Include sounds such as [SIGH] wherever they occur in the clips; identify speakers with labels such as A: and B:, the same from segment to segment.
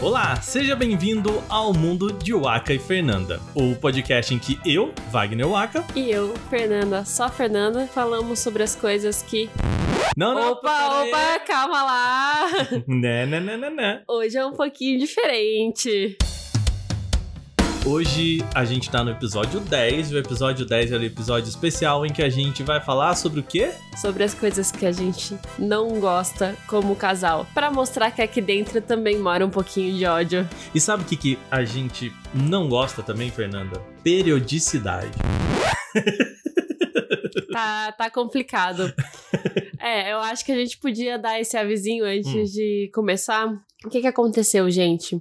A: Olá, seja bem-vindo ao mundo de Waka e Fernanda, o podcast em que eu, Wagner Waka,
B: E eu, Fernanda, só Fernanda, falamos sobre as coisas que.
A: não, não,
B: opa, opa, calma lá! [LAUGHS]
A: né, né, né, né, né.
B: Hoje é um pouquinho diferente.
A: Hoje a gente tá no episódio 10, e o episódio 10 é o episódio especial em que a gente vai falar sobre o quê?
B: Sobre as coisas que a gente não gosta como casal. Pra mostrar que aqui dentro também mora um pouquinho de ódio.
A: E sabe o que, que a gente não gosta também, Fernanda? Periodicidade. [LAUGHS]
B: Tá, tá complicado. É, eu acho que a gente podia dar esse avisinho antes
A: Hum.
B: de começar. O que que aconteceu, gente?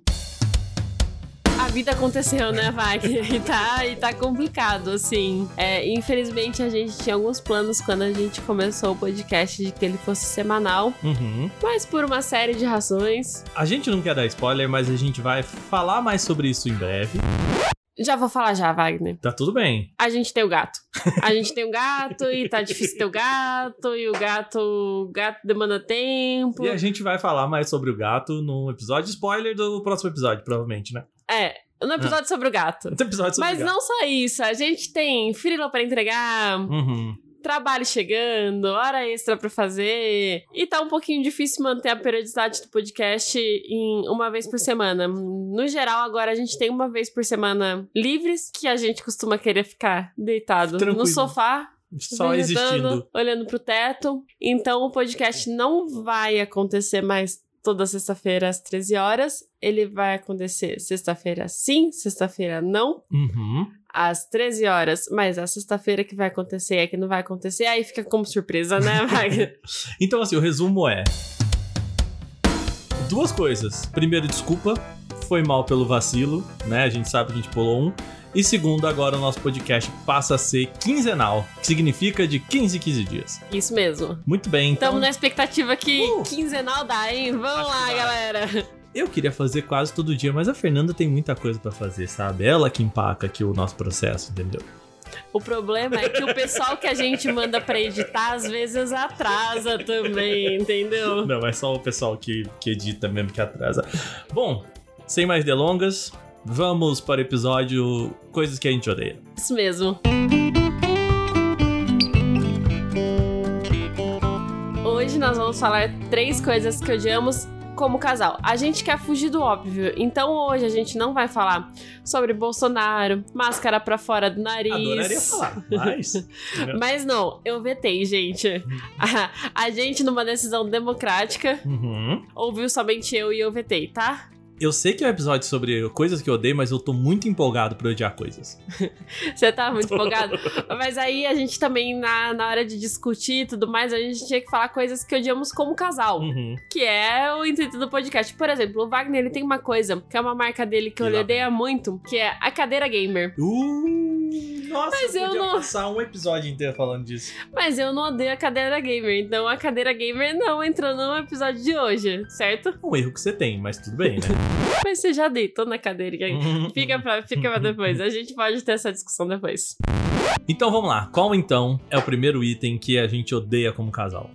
B: A vida aconteceu, né, Wagner? [LAUGHS] E tá, e tá complicado, assim. É, infelizmente, a gente tinha alguns planos quando a gente começou o podcast de que ele fosse semanal.
A: Uhum.
B: Mas por uma série de razões.
A: A gente não quer dar spoiler, mas a gente vai falar mais sobre isso em breve.
B: Já vou falar já, Wagner.
A: Tá tudo bem.
B: A gente tem o gato. A gente tem o gato e tá difícil ter o gato. E o gato, o gato demanda tempo.
A: E a gente vai falar mais sobre o gato no episódio spoiler do próximo episódio, provavelmente, né?
B: É, no episódio sobre o gato.
A: No episódio sobre
B: Mas
A: o gato.
B: não só isso, a gente tem freela pra entregar,
A: Uhum.
B: trabalho chegando, hora extra pra fazer. E tá um pouquinho difícil manter a periodicidade do podcast em uma vez por semana. No geral, agora a gente tem uma vez por semana livres, que a gente costuma querer ficar deitado
A: Tranquilo.
B: no sofá.
A: Só existindo.
B: Olhando pro teto. Então o podcast não vai acontecer mais toda sexta-feira às 13 horas. Ele vai acontecer sexta-feira sim, sexta-feira não
A: Uhum.
B: às 13 horas, mas a sexta-feira que vai acontecer é que não vai acontecer, aí fica como surpresa, né, [LAUGHS] Wagner?
A: Então, assim, o resumo é. Duas coisas. Primeiro, desculpa. Foi mal pelo vacilo, né? A gente sabe que a gente pulou um. E segundo, agora o nosso podcast passa a ser quinzenal, que significa de 15 em 15 dias.
B: Isso mesmo.
A: Muito bem, então.
B: Estamos na expectativa que
A: Uh!
B: quinzenal dá, hein? Vamos lá, galera.
A: Eu queria fazer quase todo dia, mas a Fernanda tem muita coisa pra fazer, sabe? Ela que empaca aqui o nosso processo, entendeu?
B: O problema é que o pessoal que a gente manda pra editar às vezes atrasa também, entendeu?
A: Não, é só o pessoal que, que edita mesmo que atrasa. Bom, sem mais delongas, vamos para o episódio Coisas que a gente odeia.
B: Isso mesmo. Hoje nós vamos falar três coisas que odiamos como casal. A gente quer fugir do óbvio, então hoje a gente não vai falar sobre Bolsonaro, máscara pra fora do nariz.
A: Adoraria falar, mas. [LAUGHS]
B: Mas não, eu vetei, gente. A, [LAUGHS] a gente, numa decisão democrática,
A: Uhum.
B: ouviu somente eu e eu vetei, tá?
A: Eu sei que é um episódio sobre coisas que eu odeio, mas eu tô muito empolgado pra odiar coisas. [LAUGHS]
B: Você tá muito [LAUGHS] empolgado. Mas aí a gente também, na, na hora de discutir e tudo mais, a gente tinha que falar coisas que odiamos como casal.
A: Uhum.
B: Que é o intuito do podcast. Por exemplo, o Wagner ele tem uma coisa, que é uma marca dele que eu odeio muito, que é a cadeira gamer.
A: Uh, nossa,
B: Mas
A: eu podia
B: não-
A: passar um episódio inteiro falando disso.
B: Mas eu não odeio a cadeira gamer, então a cadeira gamer não entrou no episódio de hoje, certo?
A: Um erro que você tem, mas tudo bem, né? [LAUGHS]
B: Mas você já deitou na cadeira. [LAUGHS] Fica pra, fica pra depois. A gente pode ter essa discussão depois.
A: Então vamos lá. Qual então é o primeiro item que a gente odeia como casal?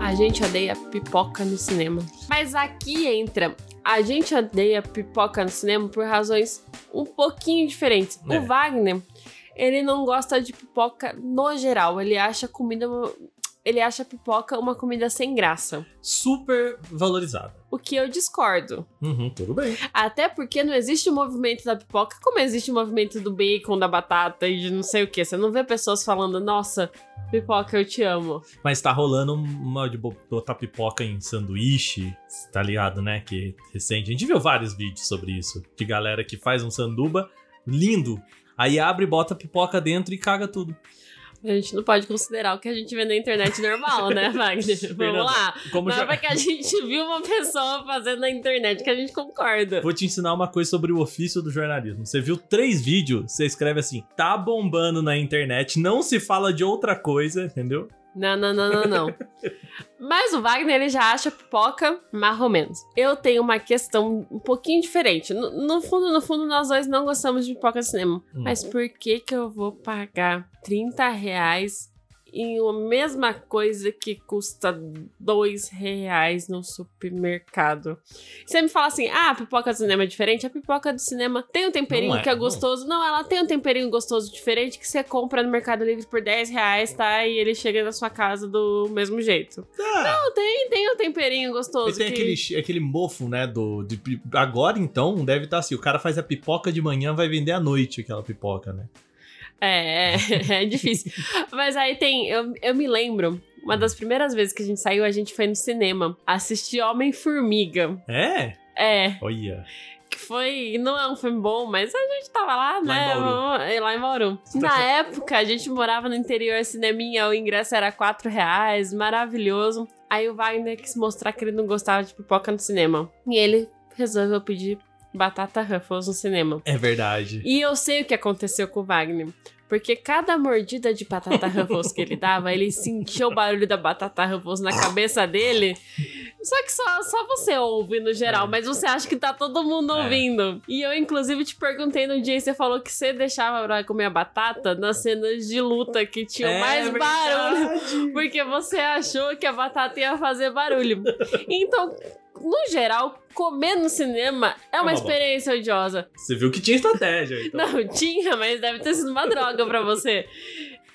B: A gente odeia pipoca no cinema. Mas aqui entra. A gente odeia pipoca no cinema por razões um pouquinho diferentes.
A: É.
B: O Wagner, ele não gosta de pipoca no geral. Ele acha comida. Ele acha pipoca uma comida sem graça.
A: Super valorizada.
B: O que eu discordo.
A: Uhum, tudo bem.
B: Até porque não existe o movimento da pipoca como existe o movimento do bacon, da batata e de não sei o que. Você não vê pessoas falando, nossa, pipoca, eu te amo.
A: Mas tá rolando uma de bo- botar pipoca em sanduíche, tá ligado, né? Que recente. A gente viu vários vídeos sobre isso. De galera que faz um sanduba lindo. Aí abre, bota pipoca dentro e caga tudo.
B: A gente não pode considerar o que a gente vê na internet normal, né, [LAUGHS] Wagner?
A: Fernanda,
B: Vamos lá.
A: Como
B: Não
A: já...
B: é porque a gente [LAUGHS] viu uma pessoa fazendo na internet que a gente concorda.
A: Vou te ensinar uma coisa sobre o ofício do jornalismo. Você viu três vídeos, você escreve assim: tá bombando na internet, não se fala de outra coisa, entendeu?
B: Não, não, não, não, não. [LAUGHS] Mas o Wagner, ele já acha pipoca mais ou menos. Eu tenho uma questão um pouquinho diferente. No, no fundo, no fundo, nós dois não gostamos de pipoca no cinema.
A: Hum.
B: Mas por que que eu vou pagar 30 reais em uma mesma coisa que custa dois reais no supermercado. Você me fala assim, ah, a pipoca do cinema é diferente? A pipoca do cinema tem um temperinho
A: Não é,
B: que é
A: não.
B: gostoso. Não. ela tem um temperinho gostoso diferente que você compra no Mercado Livre por 10 reais, tá? E ele chega na sua casa do mesmo jeito.
A: Ah,
B: Não, tem, tem um temperinho
A: e
B: gostoso.
A: tem
B: que-
A: aquele, aquele mofo, né? Do, de agora então deve estar assim: o cara faz a pipoca de manhã, vai vender à noite aquela pipoca, né?
B: É, é, [LAUGHS] é difícil. Mas aí tem. Eu, eu me lembro, uma das primeiras vezes que a gente saiu, a gente foi no cinema assistir Homem-Formiga.
A: É?
B: É,
A: Olha.
B: que foi. Não é um filme bom, mas a gente tava lá,
A: Lá em
B: né?
A: Bauru.
B: é, Lá em Bauru. Na época, a gente morava no interior, cineminha, o ingresso era 4 reais, maravilhoso. Aí o Wagner quis mostrar que ele não gostava de pipoca no cinema. E ele resolveu pedir batata Ruffles no cinema.
A: É verdade.
B: E eu sei o que aconteceu com o Wagner. Porque cada mordida de batata Ruffles que ele dava, ele sentia o barulho da batata Ruffles na cabeça dele. Só que só, só você ouve no geral,
A: É.
B: mas você acha que tá todo mundo
A: É.
B: ouvindo. E eu, inclusive, te perguntei no dia e você falou que você deixava pra comer a batata nas cenas de luta que tinham
A: É
B: mais barulho.
A: verdade.
B: Porque você achou que a batata ia fazer barulho. Então, no geral, comer no cinema é uma
A: uma
B: experiência odiosa.
A: Você viu que tinha estratégia. Então.
B: Não, tinha, mas deve ter sido uma droga pra você.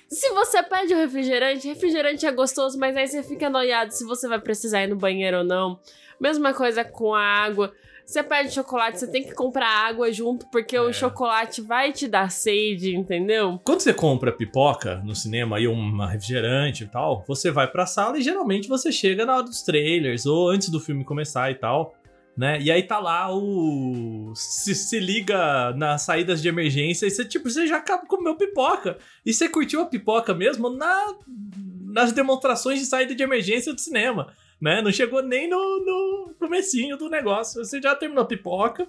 B: Se você pede o refrigerante, refrigerante é gostoso, mas aí você fica noiado se você vai precisar ir no banheiro ou não. Mesma coisa com a água. Você pede chocolate, você tem que comprar água junto, porque
A: É.
B: o chocolate vai te dar sede, entendeu?
A: Quando você compra pipoca no cinema e uma refrigerante e tal, você vai pra sala e geralmente você chega na hora dos trailers ou antes do filme começar e tal, né? E aí tá lá o. Se, se liga nas saídas de emergência e você, tipo, você já acaba comeu pipoca. E você curtiu a pipoca mesmo na, nas demonstrações de saída de emergência do cinema, né? Não chegou nem no, no comecinho do negócio. Você já terminou a pipoca.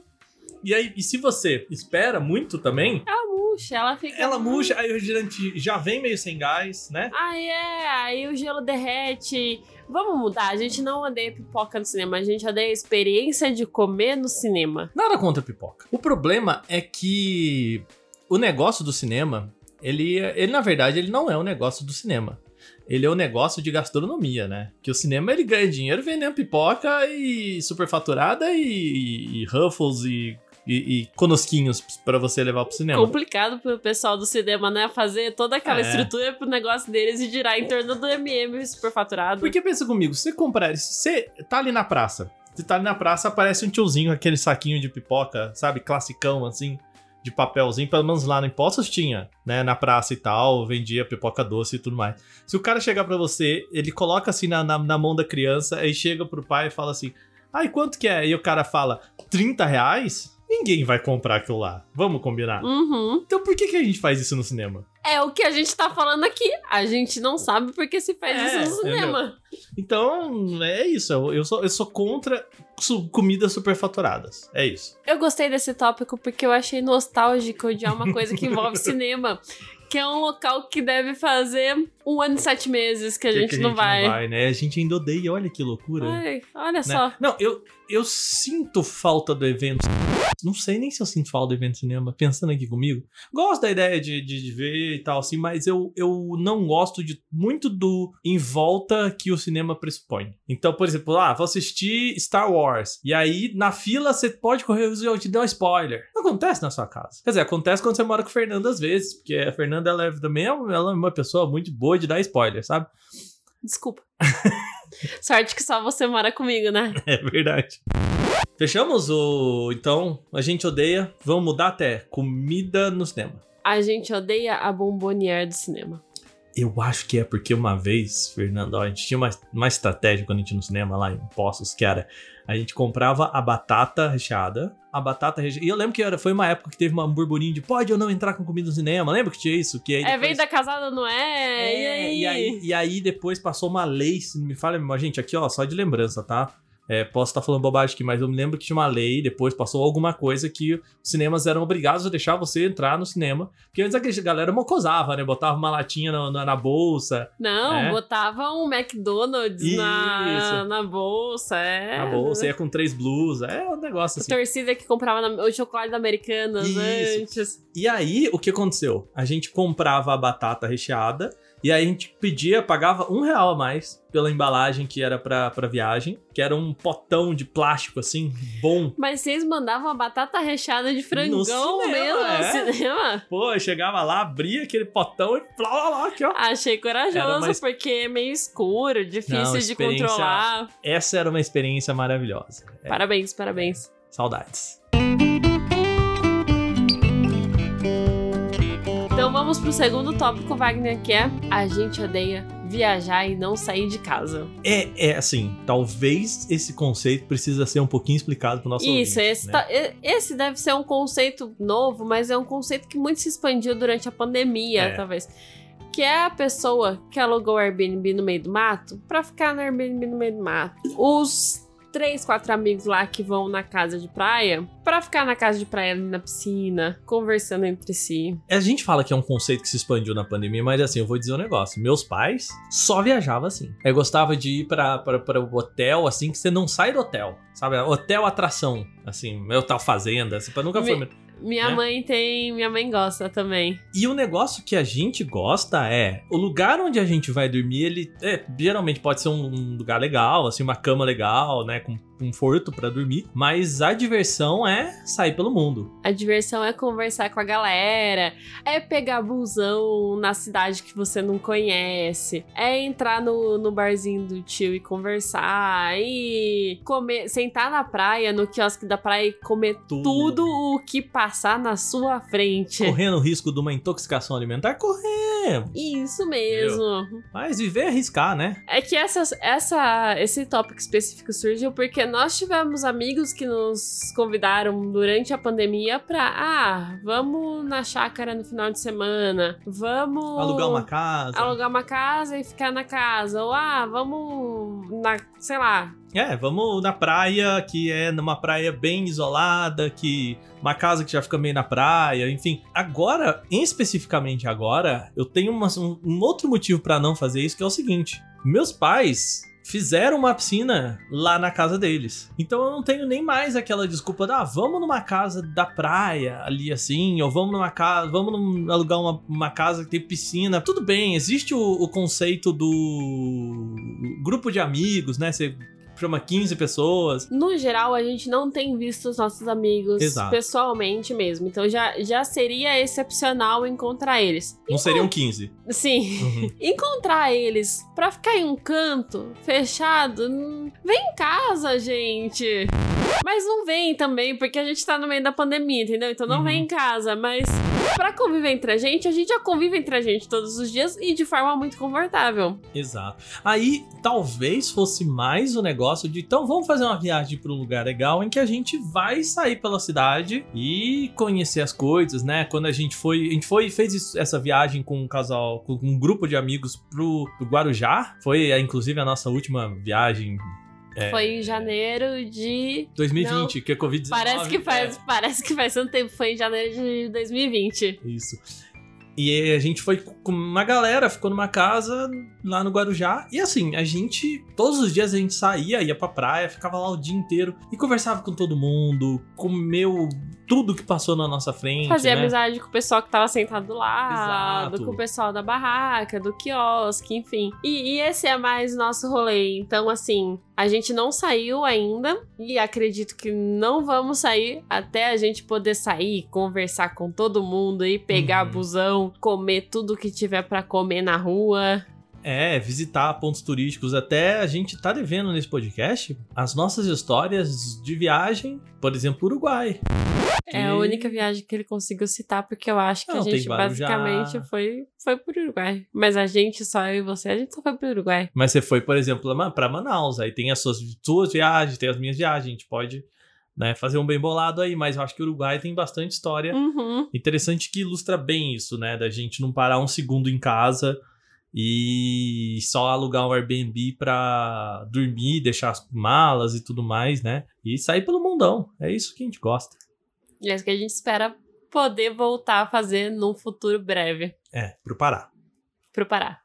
A: E aí, e se você espera muito também,
B: Ela murcha, ela fica.
A: ela murcha, aí o refrigerante já vem meio sem gás, né?
B: Aí é, aí o gelo derrete. Vamos mudar, a gente não odeia pipoca no cinema, a gente odeia a experiência de comer no cinema.
A: Nada contra pipoca. O problema é que o negócio do cinema, ele, ele na verdade, ele não é um negócio do cinema. Ele é um negócio de gastronomia, né? Que o cinema ele ganha dinheiro vendendo pipoca e superfaturada e, e Ruffles e, e, e conosquinhos pra você levar pro cinema.
B: Complicado pro pessoal do cinema, né? Fazer toda aquela
A: É.
B: estrutura pro negócio deles e girar em torno do MM superfaturado.
A: Porque pensa comigo, você comprar, você tá ali na praça. Você tá ali na praça, aparece um tiozinho aquele saquinho de pipoca, sabe, classicão assim, de papelzinho, pelo menos lá no Impostos tinha, né, na praça e tal, vendia pipoca doce e tudo mais. Se o cara chegar pra você, ele coloca assim na, na, na mão da criança, aí chega pro pai e fala assim, ai, quanto que é? E o cara fala, 30 reais? Ninguém vai comprar aquilo lá, vamos combinar.
B: Uhum.
A: Então por que, que a gente faz isso no cinema?
B: É o que a gente tá falando aqui. A gente não sabe porque se faz
A: É,
B: isso no cinema.
A: Então, é isso. Eu, sou, eu sou contra su- comidas superfaturadas. É isso.
B: Eu gostei desse tópico porque eu achei nostálgico odiar uma coisa que envolve [LAUGHS] cinema. Que é um local que deve fazer um ano e sete meses que a,
A: Que-
B: gente,
A: que
B: não, vai.
A: né? A gente ainda odeia, olha que loucura.
B: Ai, olha
A: né?
B: só.
A: Não, eu, eu sinto falta do evento. Não sei nem se eu sinto falta do evento de cinema, pensando aqui comigo. Gosto da ideia de, de, de ver e tal, assim, mas eu, eu não gosto de muito do em volta que o cinema pressupõe. Então, por exemplo, ah, vou assistir Star Wars. E aí, na fila, você pode correr e eu te dar um spoiler. Não acontece na sua casa. Quer dizer, acontece quando você mora com o Fernando às vezes, porque a Fernanda ela é, também é, ela é uma pessoa muito boa de dar spoiler, sabe?
B: Desculpa. [LAUGHS] Sorte que só você mora comigo, né? [LAUGHS]
A: É verdade. Fechamos o. Então, a gente odeia. Vamos mudar até comida no cinema.
B: A gente odeia a bombonier do cinema.
A: Eu acho que é porque uma vez, Fernando, a gente tinha uma, uma estratégia quando a gente ia no cinema lá em Poços, que era a gente comprava a batata recheada, a batata recheada. E eu lembro que era, foi uma época que teve um burburinho de pode ou não entrar com comida no cinema. Lembra que tinha isso? Que aí
B: É,
A: depois-
B: vem da casada, não é? e aí?
A: e aí? E aí depois passou uma lei, se me falha, mas gente, aqui ó, só de lembrança, tá? É, posso estar falando bobagem aqui, mas eu me lembro que tinha uma lei, depois passou alguma coisa que os cinemas eram obrigados a deixar você entrar no cinema. Porque antes a galera mocosava, né? Botava uma latinha na, na, na bolsa,
B: Não,
A: É?
B: botava um McDonald's na,
A: Isso.
B: na bolsa, é.
A: na bolsa, ia com três blusas. É um negócio assim.
B: Torcida que comprava na- o chocolate da Americanas
A: Isso.
B: antes.
A: E aí, o que aconteceu? A gente comprava a batata recheada E aí a gente pedia, pagava um real a mais pela embalagem que era pra, pra viagem, que era um potão de plástico, assim, bom.
B: Mas vocês mandavam a batata recheada de frangão
A: cinema,
B: mesmo
A: é.
B: no cinema?
A: Pô, eu chegava lá, abria aquele potão e plá, lá, lá, aqui, ó.
B: Achei corajoso,
A: mais-
B: porque é meio escuro, difícil
A: Não,
B: de controlar.
A: Essa era uma experiência maravilhosa. É,
B: Parabéns, parabéns.
A: saudades.
B: Vamos pro segundo tópico, Wagner, que é a gente odeia viajar e não sair de casa.
A: É, é assim, talvez esse conceito precisa ser um pouquinho explicado pro nosso
B: Isso,
A: ouvinte,
B: esse,
A: né?
B: tá- esse deve ser um conceito novo, mas é um conceito que muito se expandiu durante a pandemia,
A: É.
B: talvez. Que é a pessoa que alugou o Airbnb no meio do mato pra ficar no Airbnb no meio do mato. Os três, quatro amigos lá que vão na casa de praia pra ficar na casa de praia na piscina, conversando entre si.
A: A gente fala que é um conceito que se expandiu na pandemia, mas assim, eu vou dizer um negócio. Meus pais só viajavam assim. Eu gostava de ir pra o hotel, assim, que você não sai do hotel. Sabe? Hotel atração. Assim, meu tal fazenda. Assim, nunca
B: Me-
A: foi.
B: Minha
A: Né?
B: mãe tem. Minha mãe gosta também.
A: E o negócio que a gente gosta é o lugar onde a gente vai dormir, ele é, geralmente pode ser um, um lugar legal, assim, uma cama legal, né, com conforto pra dormir, mas a diversão é sair pelo mundo.
B: A diversão é conversar com a galera, é pegar busão na cidade que você não conhece, é entrar no, no barzinho do tio e conversar, e comer, sentar na praia, no quiosque da praia e comer
A: Tudo.
B: tudo o que passar na sua frente.
A: Correndo o risco de uma intoxicação alimentar, corremos.
B: Isso mesmo.
A: Mas viver é arriscar, né?
B: É que essa, essa, esse tópico específico surgiu porque nós tivemos amigos que nos convidaram durante a pandemia pra, ah, vamos na chácara no final de semana, vamos
A: Alugar uma casa.
B: alugar uma casa e ficar na casa, ou ah, vamos na, sei lá,
A: É, vamos na praia, que é numa praia bem isolada, que uma casa que já fica meio na praia, enfim. Agora, especificamente agora, eu tenho uma- um, um outro motivo pra não fazer isso, que é o seguinte: meus pais fizeram uma piscina lá na casa deles. Então eu não tenho nem mais aquela desculpa da ah, vamos numa casa da praia ali assim, ou vamos numa casa, vamos num- alugar uma, uma casa que tem piscina. Tudo bem, existe o, o conceito do grupo de amigos, né? Você chama 15 pessoas.
B: no geral a gente não tem visto os nossos amigos
A: Exato.
B: pessoalmente mesmo, então já, já seria excepcional encontrar eles.
A: Não seriam 15.
B: Sim.
A: Uhum. [LAUGHS]
B: encontrar eles pra ficar em um canto fechado, hum, vem em casa, gente. Mas não vem também, porque a gente tá no meio da pandemia, entendeu? Então não
A: Uhum.
B: vem em casa, mas pra conviver entre a gente, a gente já convive entre a gente todos os dias e de forma muito confortável.
A: Exato. Aí talvez fosse mais o negócio de então vamos fazer uma viagem para um lugar legal em que a gente vai sair pela cidade e conhecer as coisas, né? Quando a gente foi, a gente foi fez isso- essa viagem com um casal, com um grupo de amigos pro, pro Guarujá. Foi é, inclusive a nossa última viagem É.
B: Foi em janeiro de
A: 2020, que é Covid-19.
B: Parece que faz,
A: é.
B: parece que faz tanto tempo, foi em janeiro de 2020.
A: Isso. E a gente foi com uma galera, ficou numa casa lá no Guarujá. E assim, a gente, todos os dias a gente saía, ia pra praia, ficava lá o dia inteiro e conversava com todo mundo, comeu tudo que passou na nossa frente.
B: Fazia
A: né?
B: amizade com o pessoal que tava sentado do lado,
A: Exato.
B: com o pessoal da barraca, do quiosque, enfim. E, e esse é mais nosso rolê. Então, assim, a gente não saiu ainda e acredito que não vamos sair até a gente poder sair, conversar com todo mundo e pegar
A: Uhum.
B: busão, comer tudo que tiver pra comer na rua.
A: É, visitar pontos turísticos. Até a gente tá devendo nesse podcast as nossas histórias de viagem, por exemplo, Uruguai.
B: É a única viagem que ele conseguiu citar, porque eu acho que
A: Não,
B: a gente basicamente foi, foi pro Uruguai. Mas a gente, só eu e você, a gente só foi pro Uruguai.
A: Mas você foi, por exemplo, pra Manaus. Aí tem as suas, suas viagens, tem as minhas viagens. A gente pode né, fazer um bem bolado aí. Mas eu acho que o Uruguai tem bastante história
B: Uhum.
A: interessante que ilustra bem isso, né? Da gente não parar um segundo em casa e só alugar um Airbnb pra dormir, deixar as malas e tudo mais, né? E sair pelo mundão. É isso que a gente gosta.
B: E é isso que a gente espera poder voltar a fazer num futuro breve
A: É, pro Pará.
B: pro Pará.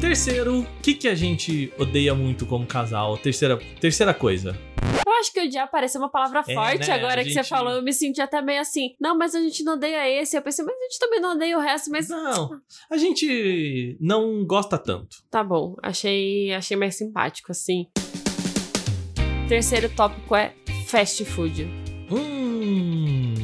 A: Terceiro, o que, que a gente odeia muito como casal? Terceira, terceira coisa.
B: Eu acho que odiar pareceu uma palavra
A: É,
B: forte
A: né?
B: agora
A: A
B: que
A: gente-
B: você falou. Eu me senti até meio assim. Não, mas a gente não odeia esse. Eu pensei, mas a gente também não odeia o resto, mas.
A: Não, a gente não gosta tanto.
B: Tá bom. Achei, achei mais simpático, assim. Terceiro tópico é fast food.
A: Hum.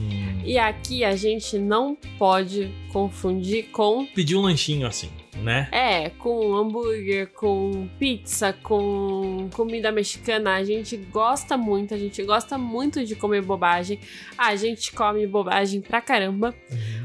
B: E aqui a gente não pode confundir com.
A: Pedir um lanchinho assim, né?
B: É, com hambúrguer, com pizza, com comida mexicana. A gente gosta muito, a gente gosta muito de comer bobagem. A gente come bobagem pra caramba.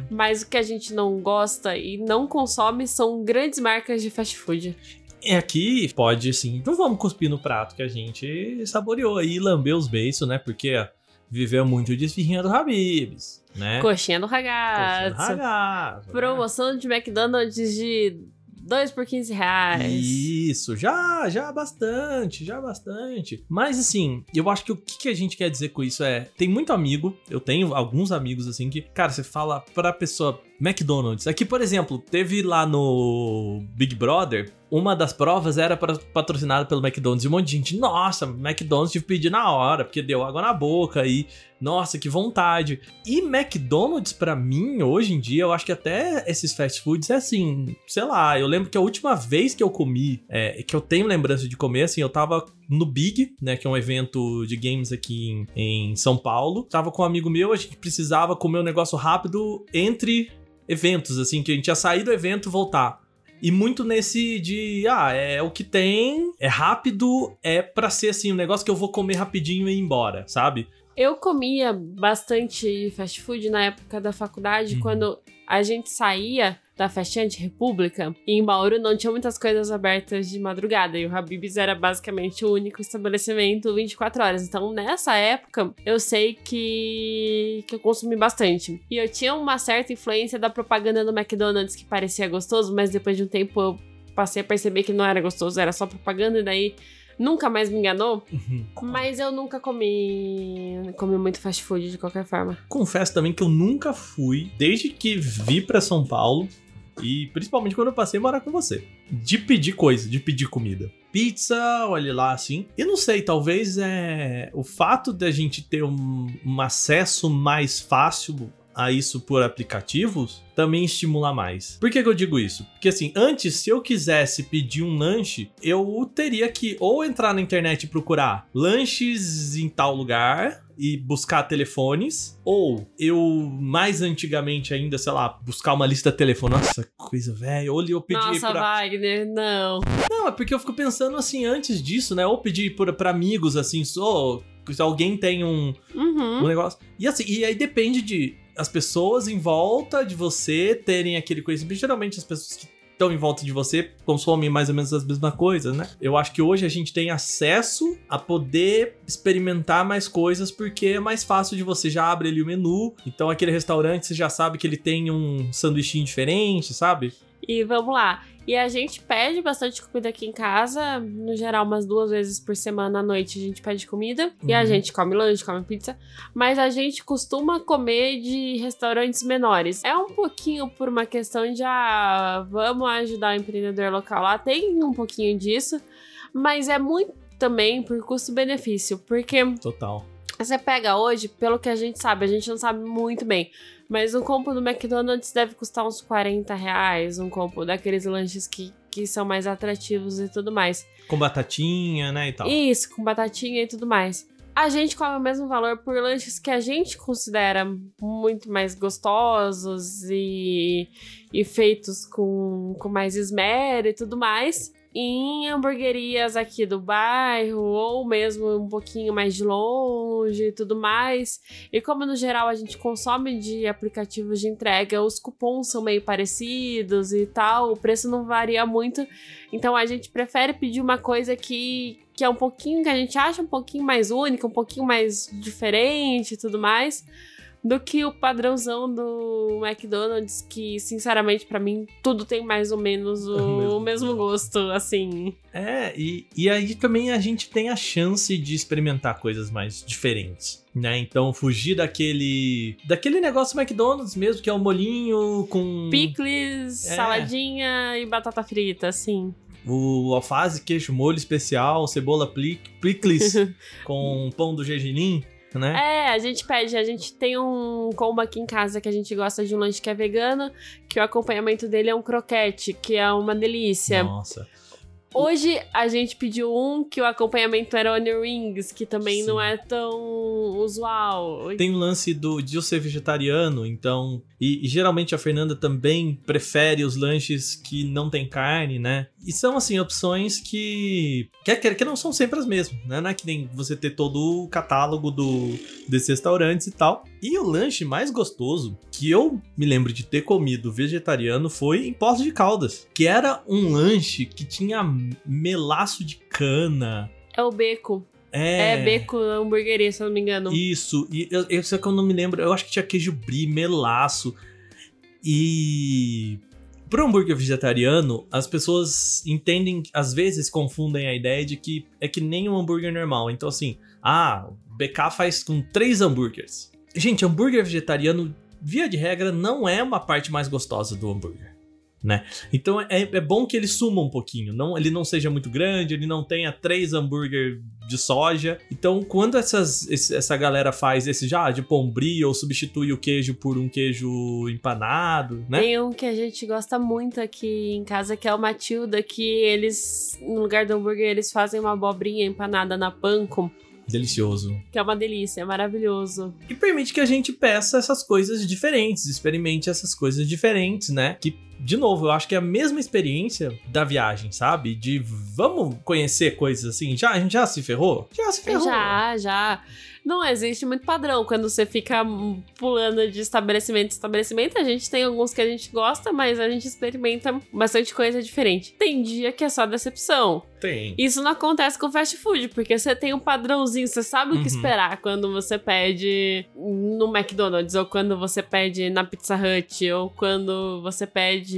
B: Mas o que a gente não gosta e não consome são grandes marcas de fast food.
A: É aqui pode, assim, não vamos cuspir no prato que a gente saboreou aí, lambeu os beiços, né? Porque ó, viveu muito de esfirrinha do Habibs, né?
B: Coxinha do
A: Coxinha do
B: ragazzo.
A: ragazzo, né?
B: Promoção de McDonald's de 2 por 15 reais.
A: Isso, já, já bastante, já bastante. Mas assim, eu acho que o que, que a gente quer dizer com isso é, tem muito amigo, eu tenho alguns amigos assim que, cara, você fala pra pessoa McDonald's. Aqui, por exemplo, teve lá no Big Brother, uma das provas era patrocinada pelo McDonald's e um monte de gente, nossa, McDonald's tive que pedir na hora, porque deu água na boca e, nossa, que vontade. E McDonald's, pra mim, hoje em dia, eu acho que até esses fast foods é assim, sei lá, eu lembro que a última vez que eu comi, é, que eu tenho lembrança de comer, assim, eu tava no Big, né, que é um evento de games aqui em, em São Paulo. Tava com um amigo meu, a gente precisava comer um negócio rápido entre eventos, assim, que a gente ia sair do evento e voltar. E muito nesse de, ah, é o que tem, é rápido, é pra ser assim, um negócio que eu vou comer rapidinho e ir embora, sabe?
B: Eu comia bastante fast food na época da faculdade,
A: Uhum.
B: quando a gente saía da festinha de República, e em Bauru não tinha muitas coisas abertas de madrugada, e o Habib's era basicamente o único estabelecimento 24 horas. Então, nessa época, eu sei que, que eu consumi bastante. E eu tinha uma certa influência da propaganda do McDonald's que parecia gostoso, mas depois de um tempo eu passei a perceber que não era gostoso, era só propaganda, e daí nunca mais me enganou. Mas eu nunca comi, comi muito fast food de qualquer forma.
A: Confesso também que eu nunca fui, desde que vi pra São Paulo, e principalmente quando eu passei a morar com você, de pedir coisa, de pedir comida. Pizza, olha lá assim. E não sei, talvez é o fato da gente ter um, um acesso mais fácil a isso por aplicativos também estimula mais. Por que, que eu digo isso? Porque assim, antes, se eu quisesse pedir um lanche, eu teria que ou entrar na internet e procurar lanches em tal lugar e buscar telefones, ou eu, mais antigamente ainda, sei lá, buscar uma lista de telefone. Nossa, coisa velha. Ou eu pedi
B: Nossa,
A: pra.
B: Wagner, não.
A: Não, é porque eu fico pensando assim, antes disso, né? Ou pedir por, pra amigos, assim, só. Se alguém tem um,
B: Uhum.
A: um negócio. E assim, e aí depende de as pessoas em volta de você terem aquele conhecimento. Geralmente as pessoas que estão em volta de você consomem mais ou menos as mesmas coisas, né? Eu acho que hoje a gente tem acesso a poder experimentar mais coisas porque é mais fácil de você já abre ali o menu. Então aquele restaurante você já sabe que ele tem um sanduichinho diferente, sabe?
B: E vamos lá. E a gente pede bastante comida aqui em casa. No geral, umas duas vezes por semana à noite a gente pede comida. E a
A: Uhum.
B: gente come lanche, come pizza. Mas a gente costuma comer de restaurantes menores. É um pouquinho por uma questão de, ah, vamos ajudar o empreendedor local lá. Tem um pouquinho disso. Mas é muito também por custo-benefício. Porque
A: Total.
B: Você pega hoje, pelo que a gente sabe, a gente não sabe muito bem, mas um combo do McDonald's deve custar uns 40 reais, um combo daqueles lanches que, que são mais atrativos e tudo mais.
A: Com batatinha, né, e tal.
B: Isso, com batatinha e tudo mais. A gente come o mesmo valor por lanches que a gente considera muito mais gostosos e, e feitos com, com mais esmero e tudo mais. Em hamburguerias aqui do bairro, ou mesmo um pouquinho mais de longe e tudo mais. E como no geral a gente consome de aplicativos de entrega, os cupons são meio parecidos e tal, o preço não varia muito. Então a gente prefere pedir uma coisa que, que é um pouquinho, que a gente acha um pouquinho mais única, um pouquinho mais diferente e tudo mais, do que o padrãozão do McDonald's, que sinceramente pra mim tudo tem mais ou menos [LAUGHS] o,
A: O mesmo
B: mesmo gosto, assim.
A: É, e, e aí também a gente tem a chance de experimentar coisas mais diferentes, né? Então fugir daquele daquele negócio McDonald's mesmo, que é o molinho com
B: Picles,
A: É.
B: saladinha e batata frita, assim.
A: o alface, queijo, molho especial, cebola picles [LAUGHS] com pão do gergelim, né?
B: É, a gente pede, a gente tem um combo aqui em casa que a gente gosta de um lanche que é vegano, que o acompanhamento dele é um croquete, que é uma delícia.
A: Nossa.
B: Hoje a gente pediu um que o acompanhamento era onion rings, que também
A: Sim.
B: não é tão usual.
A: Tem o lance do, de eu ser vegetariano, então. E, e geralmente a Fernanda também prefere os lanches que não tem carne, né? E são, assim, opções que. Que, que, que não são sempre as mesmas, né? Não é que nem você ter todo o catálogo do, desses restaurantes e tal. E o lanche mais gostoso que eu me lembro de ter comido vegetariano foi em Poços de Caldas, que era um lanche que tinha melaço de cana.
B: É o beco.
A: É,
B: É, beco hamburgueria, se eu não me engano.
A: Isso, e eu, eu, só que eu não me lembro, eu acho que tinha queijo brie, melaço. E pro hambúrguer vegetariano, as pessoas entendem, às vezes confundem a ideia de que é que nem um hambúrguer normal. Então, assim, ah, o BK faz com três hambúrgueres. Gente, hambúrguer vegetariano, via de regra, não é uma parte mais gostosa do hambúrguer. Né? Então é, é bom que ele suma um pouquinho, não, ele não seja muito grande, ele não tenha três hambúrguer de soja. Então, quando essas, esse- essa galera faz esse já de pombri ou substitui o queijo por um queijo empanado, né?
B: Tem um que a gente gosta muito aqui em casa, que é o Matilda, que eles, no lugar do hambúrguer, eles fazem uma abobrinha empanada na panko,
A: Delicioso.
B: que é uma delícia, é maravilhoso.
A: E permite que a gente peça essas coisas diferentes, experimente essas coisas diferentes, né? Que, de novo, eu acho que é a mesma experiência da viagem, sabe? De vamos conhecer coisas assim. Já, a gente já se ferrou? Já se ferrou.
B: Já, já. Não existe muito padrão quando você fica pulando de estabelecimento em estabelecimento. A gente tem alguns que a gente gosta, mas a gente experimenta bastante coisa diferente. Tem dia que é só decepção.
A: Tem.
B: Isso não acontece com fast food, porque você tem um padrãozinho, você sabe o que
A: Uhum.
B: esperar quando você pede no McDonald's, ou quando você pede na Pizza Hut, ou quando você pede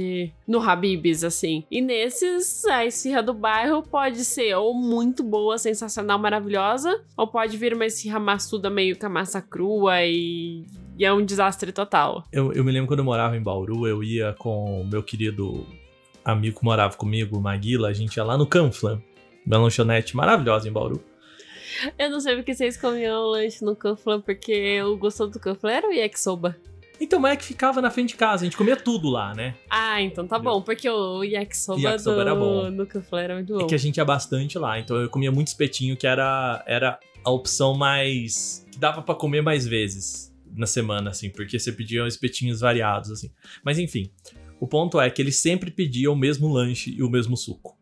B: no Habib's, assim. E nesses, a esfirra do bairro pode ser ou muito boa, sensacional, maravilhosa, ou pode vir uma esfirra maçuda meio com a massa crua e, e é um desastre total.
A: Eu, eu me lembro quando eu morava em Bauru, eu ia com o meu querido amigo que morava comigo, Maguila, a gente ia lá no Canflan, uma lanchonete maravilhosa em Bauru.
B: Eu não sei porque vocês comiam lanche no Canflan, porque o gostoso do Canflan era o yakisoba.
A: Então, mas é que ficava na frente de casa, a gente comia tudo lá, né?
B: Ah, então tá bom, porque o yakisoba,
A: Yakisoba
B: do,
A: era bom.
B: no Canflan era muito bom.
A: É que a gente ia bastante lá, então eu comia muito espetinho, que era, era a opção mais. que dava pra comer mais vezes na semana, assim, porque você pedia espetinhos variados, assim. Mas enfim, o ponto é que ele sempre pedia o mesmo lanche e o mesmo suco.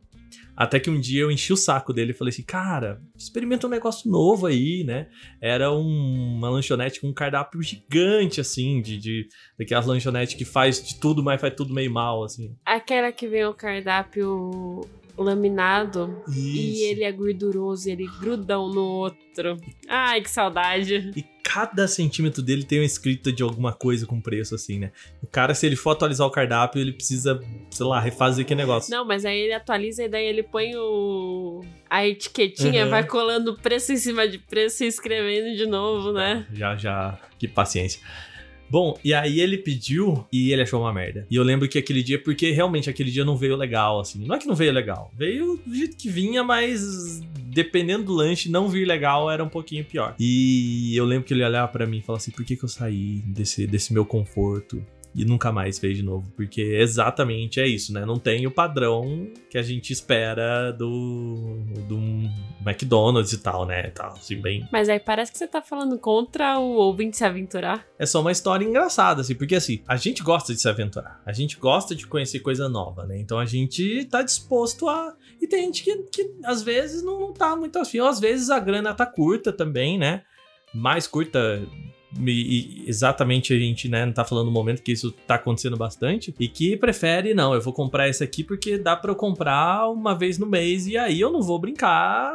A: Até que um dia eu enchi o saco dele e falei assim, cara, experimenta um negócio novo aí, né? Era um- uma lanchonete com um cardápio gigante, assim, de, de daquelas lanchonetes que faz de tudo, mas faz tudo meio mal, assim.
B: Aquela que vem o cardápio laminado e ele é gorduroso e ele gruda um no outro. Ai, que saudade.
A: E cada centímetro dele tem uma escrita de alguma coisa com preço, assim, né? O cara, se ele for atualizar o cardápio, ele precisa, sei lá, refazer aquele negócio.
B: Não, mas aí ele atualiza e daí ele põe o a etiquetinha,
A: Uhum.
B: vai colando preço em cima de preço e escrevendo de novo, né?
A: Já, já. Que paciência. Bom, e aí ele pediu e ele achou uma merda. E eu lembro que aquele dia, porque realmente aquele dia não veio legal, assim. Não é que não veio legal, veio do jeito que vinha, mas dependendo do lanche, não vir legal era um pouquinho pior. E eu lembro que ele olhava pra mim e falava assim: por que, que eu saí desse, desse meu conforto? E nunca mais fez de novo, porque exatamente é isso, né? Não tem o padrão que a gente espera do, do McDonald's e tal, né? Tal, assim, bem,
B: Mas aí parece que você tá falando contra o ouvinte se aventurar.
A: é só uma história engraçada, assim, porque assim, a gente gosta de se aventurar, a gente gosta de conhecer coisa nova, né? Então a gente tá disposto a. E tem gente que, que às vezes não, não tá muito afim, ou às vezes a grana tá curta também, né? Mais curta. E, exatamente a gente, né, não tá falando no momento que isso tá acontecendo bastante. E que prefere, não, eu vou comprar esse aqui porque dá pra eu comprar uma vez no mês e aí eu não vou brincar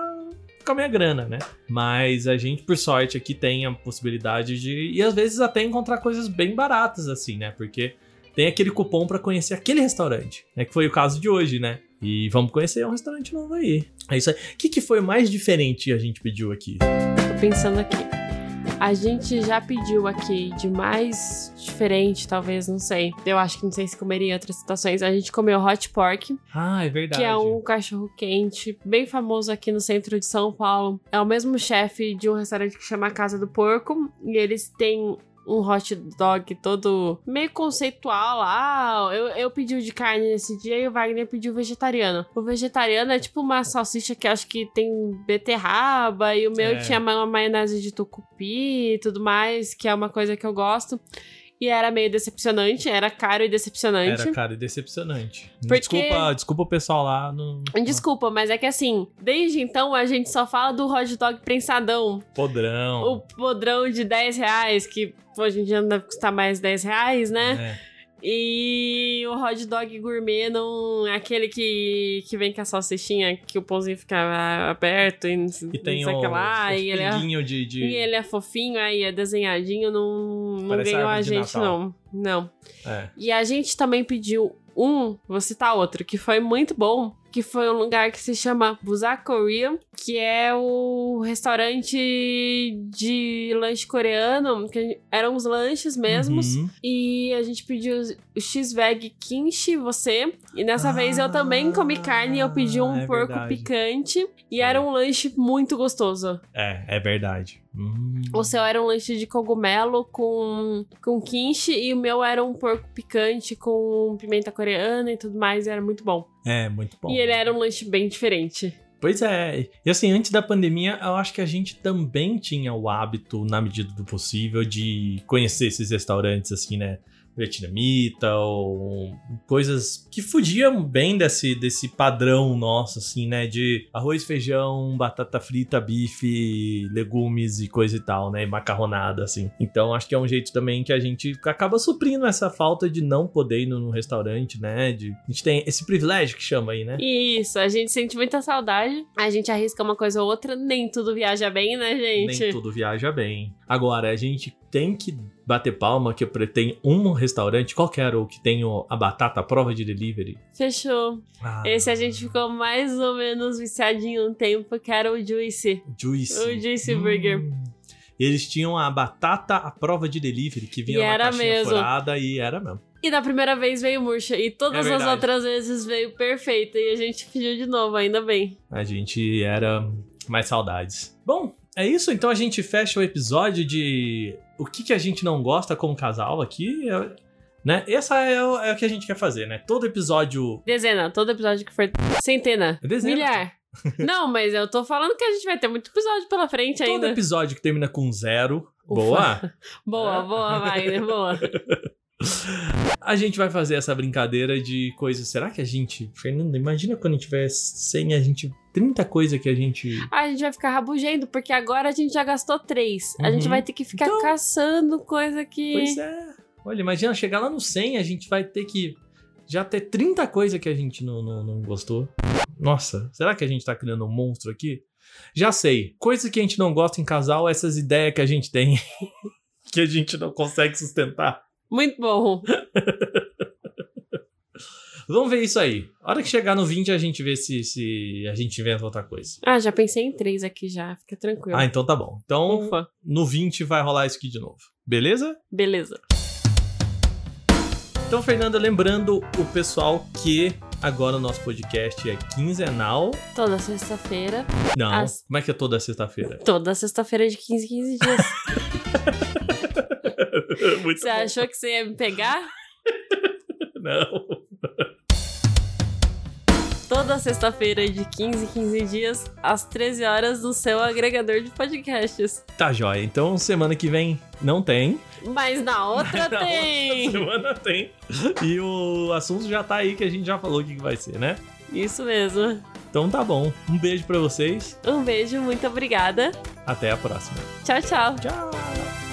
A: com a minha grana, né? Mas a gente, por sorte, aqui tem a possibilidade de. E às vezes até encontrar coisas bem baratas, assim, né? Porque tem aquele cupom pra conhecer aquele restaurante, né? Que foi o caso de hoje, né? E vamos conhecer um restaurante novo aí. É isso aí. O que, que foi mais diferente a gente pediu aqui?
B: Tô pensando aqui. A gente já pediu aqui de mais diferente, talvez, não sei. Eu acho que não sei se comeria em outras situações. A gente comeu hot pork,
A: Ah, é verdade.
B: que é um cachorro quente bem famoso aqui no centro de São Paulo. É o mesmo chefe de um restaurante que chama Casa do Porco e eles têm um hot dog todo meio conceitual lá. Eu, eu pedi o de carne nesse dia e o Wagner pediu o vegetariano. O vegetariano é tipo uma salsicha que acho que tem beterraba e o meu
A: É.
B: tinha uma maionese de tucupi e tudo mais, que é uma coisa que eu gosto. E era meio decepcionante, era caro e decepcionante.
A: Era caro e decepcionante.
B: Porque-
A: Desculpa, desculpa o pessoal lá no
B: Desculpa, mas é que assim, desde então a gente só fala do hot dog prensadão.
A: podrão.
B: O podrão de 10 reais, que hoje em dia não deve custar mais 10 reais, né?
A: É.
B: E o hot dog gourmet não é aquele que, que vem com a salsichinha, que o pãozinho fica aberto e não sei
A: E tem
B: o
A: o,
B: que lá. E ele, é,
A: de, de...
B: e ele é fofinho, aí é desenhadinho, não, não
A: Parece
B: ganhou a gente, não. Não.
A: É.
B: E a gente também pediu um, vou citar outro, que foi muito bom, que foi um lugar que se chama Busak Korea, que é o restaurante de lanche coreano, que eram os lanches mesmos.
A: Uhum.
B: E a gente pediu o X-Veg Kimchi, você. E dessa vez eu também comi carne e eu pedi um
A: é
B: porco
A: verdade.
B: picante. E era um lanche muito gostoso.
A: É, é verdade. Hum.
B: O seu era um lanche de cogumelo com, com kimchi e o meu era um porco picante com pimenta coreana e tudo mais. E era muito bom.
A: É, muito bom.
B: E ele era um lanche bem diferente.
A: Pois é. E assim, antes da pandemia, eu acho que a gente também tinha o hábito, na medida do possível, de conhecer esses restaurantes, assim, né? Vietnamita ou coisas que fugiam bem desse, desse padrão nosso, assim, né? De arroz, feijão, batata frita, bife, legumes e coisa e tal, né? E macarronada, assim. Então, acho que é um jeito também que a gente acaba suprindo essa falta de não poder ir no restaurante, né? De, a gente tem esse privilégio que chama aí, né?
B: Isso, a gente sente muita saudade. A gente arrisca uma coisa ou outra. Nem tudo viaja bem, né, gente?
A: Nem tudo viaja bem. Agora, a gente tem que bater palma que tem um restaurante qualquer ou que tem a batata à prova de delivery.
B: Fechou.
A: Ah,
B: Esse a gente ficou mais ou menos viciadinho um tempo, que era o Juicy.
A: Juicy.
B: O Juicy Burger.
A: Hum. Eles tinham a batata à prova de delivery, que vinha
B: E era
A: caixinha
B: mesmo.
A: furada e era mesmo.
B: E da primeira vez veio murcha. E todas
A: É
B: as outras vezes veio perfeita. E a gente pediu de novo, ainda bem.
A: A gente era mais saudades. Bom, é isso. Então a gente fecha o episódio de o que, que a gente não gosta como casal aqui. é- né? Essa é o, é o que a gente quer fazer, né? Todo episódio
B: Dezena, todo episódio que for. Centena.
A: Dezena.
B: Milhar. [LAUGHS] Não, mas eu tô falando que a gente vai ter muito episódio pela frente
A: Todo
B: ainda.
A: episódio que termina com zero,
B: Ufa.
A: boa, [LAUGHS]
B: Boa, boa, Wagner, boa. [LAUGHS]
A: a gente vai fazer essa brincadeira de coisas. Será que a gente. Fernanda, imagina quando tiver 100, a gente. 30 coisas que a gente.
B: Ah, a gente vai ficar rabugendo, porque agora a gente já gastou três. A gente
A: Uhum.
B: vai ter que ficar
A: Então-
B: caçando coisa que.
A: Pois é. Olha, imagina chegar lá no 100, a gente vai ter que já ter 30 coisas que a gente não, não, não gostou. Nossa, será que a gente tá criando um monstro aqui? Já sei. Coisa que a gente não gosta em casal, essas ideias que a gente tem [LAUGHS] que a gente não consegue sustentar.
B: Muito bom. [LAUGHS]
A: Vamos ver isso aí. A hora que chegar no 20, a gente vê se, se a gente inventa outra coisa.
B: Ah, já pensei em três aqui já. Fica tranquilo.
A: Ah, então tá bom. Então,
B: Ufa.
A: no 20 vai rolar isso aqui de novo. Beleza?
B: Beleza.
A: Então, Fernanda, lembrando o pessoal que agora o nosso podcast é quinzenal.
B: Toda sexta-feira.
A: Não, como é que é toda sexta-feira?
B: Toda sexta-feira de 15 em 15 dias. [LAUGHS] [LAUGHS]
A: Muito
B: Você
A: bom.
B: achou que você ia me pegar? [LAUGHS]
A: Não.
B: Toda sexta-feira de 15 em 15 dias, às 13 horas, no seu agregador de podcasts.
A: Tá jóia. Então, semana que vem não tem.
B: Mas na outra [LAUGHS]
A: Na
B: tem!
A: outra semana tem. E o assunto já tá aí que a gente já falou o que que vai ser, né?
B: Isso mesmo.
A: Então tá bom. Um beijo pra vocês.
B: Um beijo, muito obrigada.
A: Até a próxima.
B: Tchau, tchau.
A: Tchau.